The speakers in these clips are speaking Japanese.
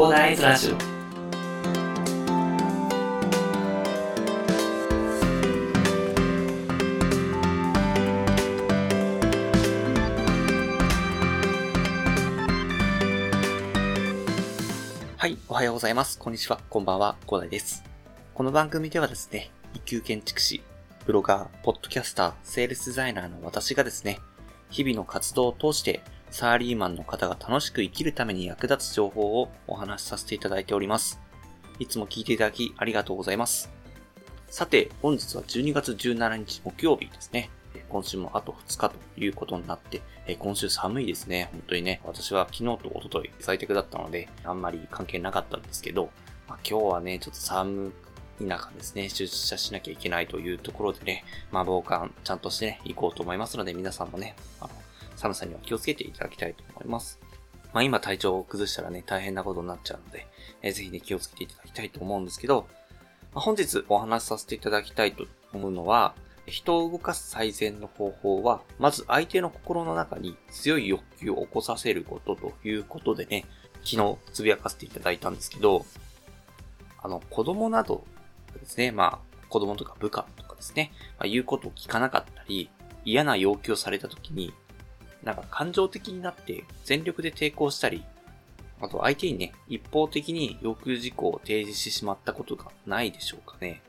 コーダーイズラジオはい、おはようございます。こんにちは、こんばんは、コーダイです。この番組ではですね、一級建築士、ブロガー、ポッドキャスター、セールスデザイナーの私がですね、日々の活動を通して、サラリーマンの方が楽しく生きるために役立つ情報をお話しさせていただいております。いつも聞いていただきありがとうございます。さて、本日は12月17日木曜日ですね。今週もあと2日ということになって、今週寒いですね。本当にね。私は昨日と一昨日在宅だったので、あんまり関係なかったんですけど、まあ、今日はね、ちょっと寒い中ですね、出社しなきゃいけないというところでね、まあ、防寒ちゃんとしてね、行こうと思いますので、皆さんもね、あの、寒さには気をつけていただきたいと思います。まあ、今体調を崩したらね、大変なことになっちゃうので、えーぜひね、気をつけていただきたいと思うんですけど、まあ、本日お話しさせていただきたいと思うのは、人を動かす最善の方法は、まず相手の心の中に強い欲求を起こさせることということでね、昨日つぶやかせていただいたんですけど、あの、子供などですね、まあ、子供とか部下とかですね、まあ、言うことを聞かなかったり、嫌な要求をされた時に、なんか感情的になって全力で抵抗したり、あと相手にね、一方的に要求事項を提示してしまったことがないでしょうかね。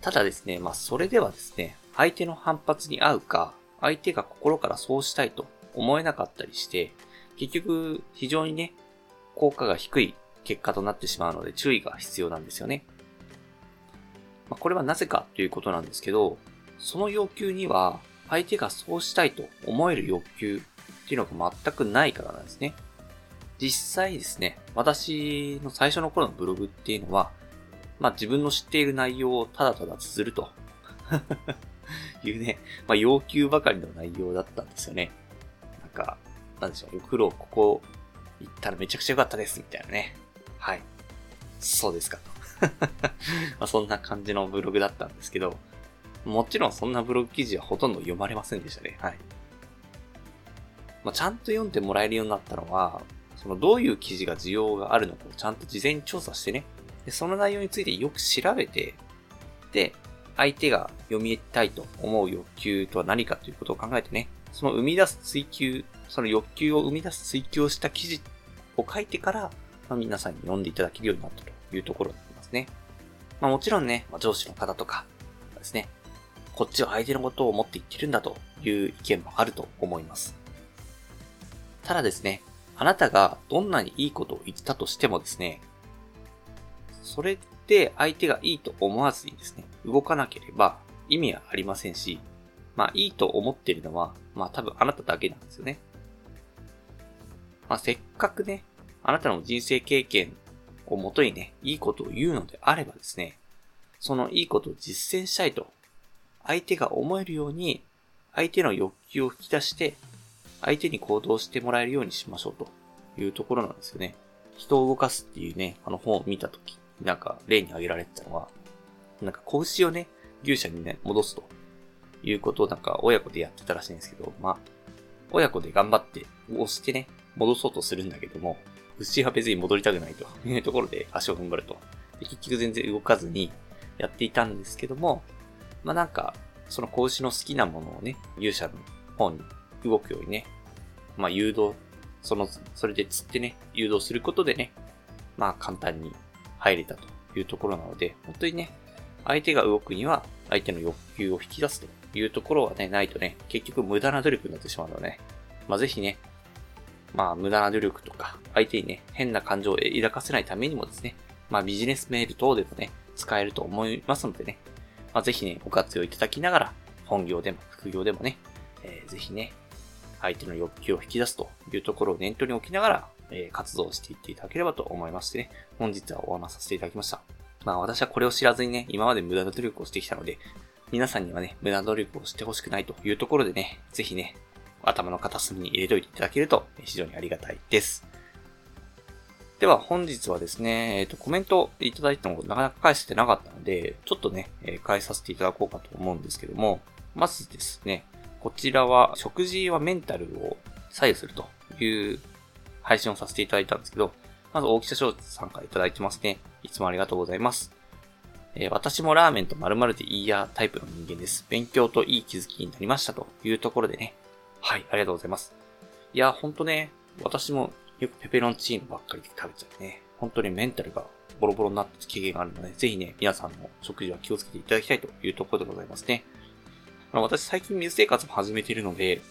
ただですね、まあそれではですね、相手の反発に合うか、相手が心からそうしたいと思えなかったりして、結局非常にね、効果が低い結果となってしまうので注意が必要なんですよね。まあ、これはなぜかということなんですけど、その要求には相手がそうしたいと思える欲求っていうのが全くないからなんですね。実際ですね、私の最初の頃のブログっていうのは、まあ自分の知っている内容をただただ綴ると いうね、まあ要求ばかりの内容だったんですよね。なんか、なんでしょう、お風呂ここ行ったらめちゃくちゃ良かったですみたいなね。はい。そうですかと。まあそんな感じのブログだったんですけど、もちろんそんなブログ記事はほとんど読まれませんでしたね。はい。まあ、ちゃんと読んでもらえるようになったのは、そのどういう記事が需要があるのかをちゃんと事前に調査してね、でその内容についてよく調べて、で、相手が読みたいと思う欲求とは何かということを考えてね、その生み出す追求、その欲求を生み出す追求をした記事を書いてから、まあ、皆さんに読んでいただけるようになったというところになりますね。まあもちろんね、まあ、上司の方とかですね、こっちは相手のことを思って言ってるんだという意見もあると思います。ただですね、あなたがどんなにいいことを言ったとしてもですね、それって相手がいいと思わずにですね、動かなければ意味はありませんし、まあいいと思ってるのは、まあ多分あなただけなんですよね。まあせっかくね、あなたの人生経験をもとにね、いいことを言うのであればですね、そのいいことを実践したいと、相手が思えるように、相手の欲求を引き出して、相手に行動してもらえるようにしましょうというところなんですよね。人を動かすっていうね、あの本を見たとき、なんか例に挙げられてたのは、なんか子牛をね、牛舎にね、戻すということをなんか親子でやってたらしいんですけど、まあ、親子で頑張って押してね、戻そうとするんだけども、牛は別に戻りたくないというところで足を踏ん張ると。で結局全然動かずにやっていたんですけども、まあなんか、その子牛の好きなものをね、牛舎の方に動くようにね、まあ誘導、その、それで釣ってね、誘導することでね、まあ簡単に入れたというところなので、本当にね、相手が動くには相手の欲求を引き出すというところはね、ないとね、結局無駄な努力になってしまうのでね、まあぜひね、まあ無駄な努力とか、相手にね、変な感情を抱かせないためにもですね、まあビジネスメール等でもね、使えると思いますのでね、まあぜひね、ご活用いただきながら、本業でも副業でもね、えー、ぜひね、相手の欲求を引き出すというところを念頭に置きながら、えー、活動していっていただければと思いましてね、本日はお話させていただきました。まあ私はこれを知らずにね、今まで無駄な努力をしてきたので、皆さんにはね、無駄な努力をしてほしくないというところでね、ぜひね、頭の片隅に入れといていただけると非常にありがたいです。では本日はですね、えっ、と、コメントいただいたのをなかなか返せてなかったので、ちょっとね、えー返させていただこうかと思うんですけども、まずですね、こちらは食事はメンタルを左右するという配信をさせていただいたんですけど、まず大木社長さんからいただいてますね。いつもありがとうございます。えー、私もラーメンと〇〇でいいやタイプの人間です。勉強といい気づきになりましたというところでね。はい、ありがとうございます。いや、ほんとね、私もよくペペロンチーノばっかりで食べちゃうね。本当にメンタルがボロボロになった経験があるので、ぜひね、皆さんの食事は気をつけていただきたいというところでございますね。まあ、私最近水生活も始めているので、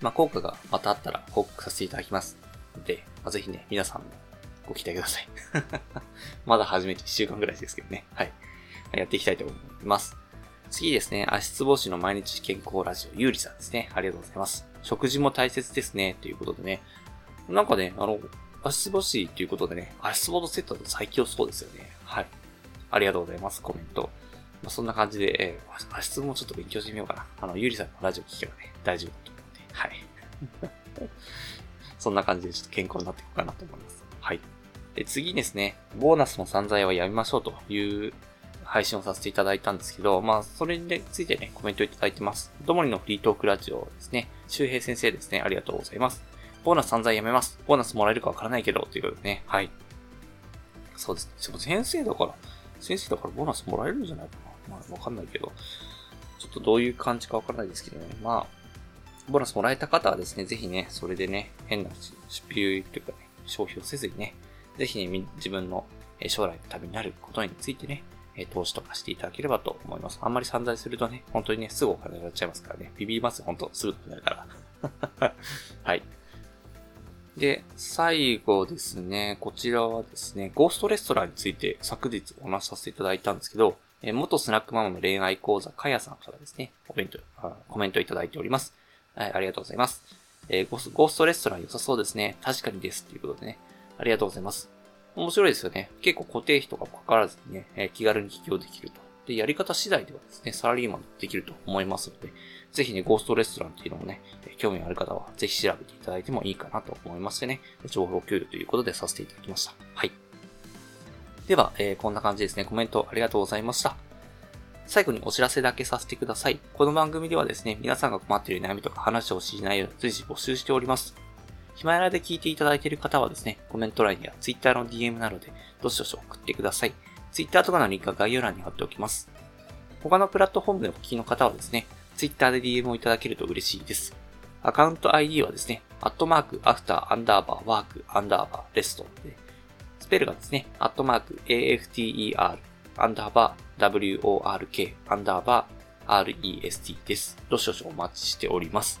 まあ、効果がまたあったら報告させていただきます。ので、まあ、ぜひね、皆さんもご期待ください。まだ始めて1週間ぐらいですけどね。はい。やっていきたいと思います。次ですね、足つぼしの毎日健康ラジオ、ゆうりさんですね。ありがとうございます。食事も大切ですね。ということでね。なんかね、あの、足つぼしということでね、足つぼのセットだと最強そうですよね。はい。ありがとうございます。コメント。まあ、そんな感じで、えー、足つぼもちょっと勉強してみようかな。あの、ゆりさんのラジオ聞けばね、大丈夫だと思うんで。はい。そんな感じでちょっと健康になっていこうかなと思います。はい。で、次ですね、ボーナスの散財はやめましょうという配信をさせていただいたんですけど、まあ、それについてね、コメントいただいてます。どもりのフリートークラジオですね。周平先生ですね。ありがとうございます。ボーナス散財やめます。ボーナスもらえるかわからないけど、ということでね。はい。そうです。でも先生だから、先生だからボーナスもらえるんじゃないかな。まあ、わかんないけど。ちょっとどういう感じかわからないですけどね。まあ、ボーナスもらえた方はですね、ぜひね、それでね、変な出費というかね、消費をせずにね、ぜひね、自分の将来のためになることについてね、投資とかしていただければと思います。あんまり散財するとね、本当にね、すぐお金がっちゃいますからね、ビビりますよ、本当すぐになるから。はい。で、最後ですね、こちらはですね、ゴーストレストランについて昨日お話しさせていただいたんですけど、え元スナックママの恋愛講座、かやさんからですね、コメント、コメントいただいております。はい、ありがとうございます。えー、ゴーストレストラン良さそうですね。確かにです。ということでね。ありがとうございます。面白いですよね。結構固定費とかかからずにね、え、気軽に起業できると。で、やり方次第ではですね、サラリーマンできると思いますので、ぜひね、ゴーストレストランっていうのもね、興味ある方はぜひ調べていただいてもいいかなと思いましてね、情報共有ということでさせていただきました。はい。では、えー、こんな感じですね。コメントありがとうございました。最後にお知らせだけさせてください。この番組ではですね、皆さんが困っている悩みとか話をしてほしい内容を随時募集しております。ヒマラで聞いていただいている方はですね、コメント欄や Twitter の DM などでどしどし送ってください。Twitter とかのリンクは概要欄に貼っておきます。他のプラットフォームでお聞きの方はですね、Twitter で DM をいただけると嬉しいです。アカウント ID はですね、アットマーク、アフター、アンダーバー、ワーク、アンダーバー、レストで、スペルがですね、アットマーク、AFTER、アンダーバー WORK アンダーバー REST です。どしどしお待ちしております。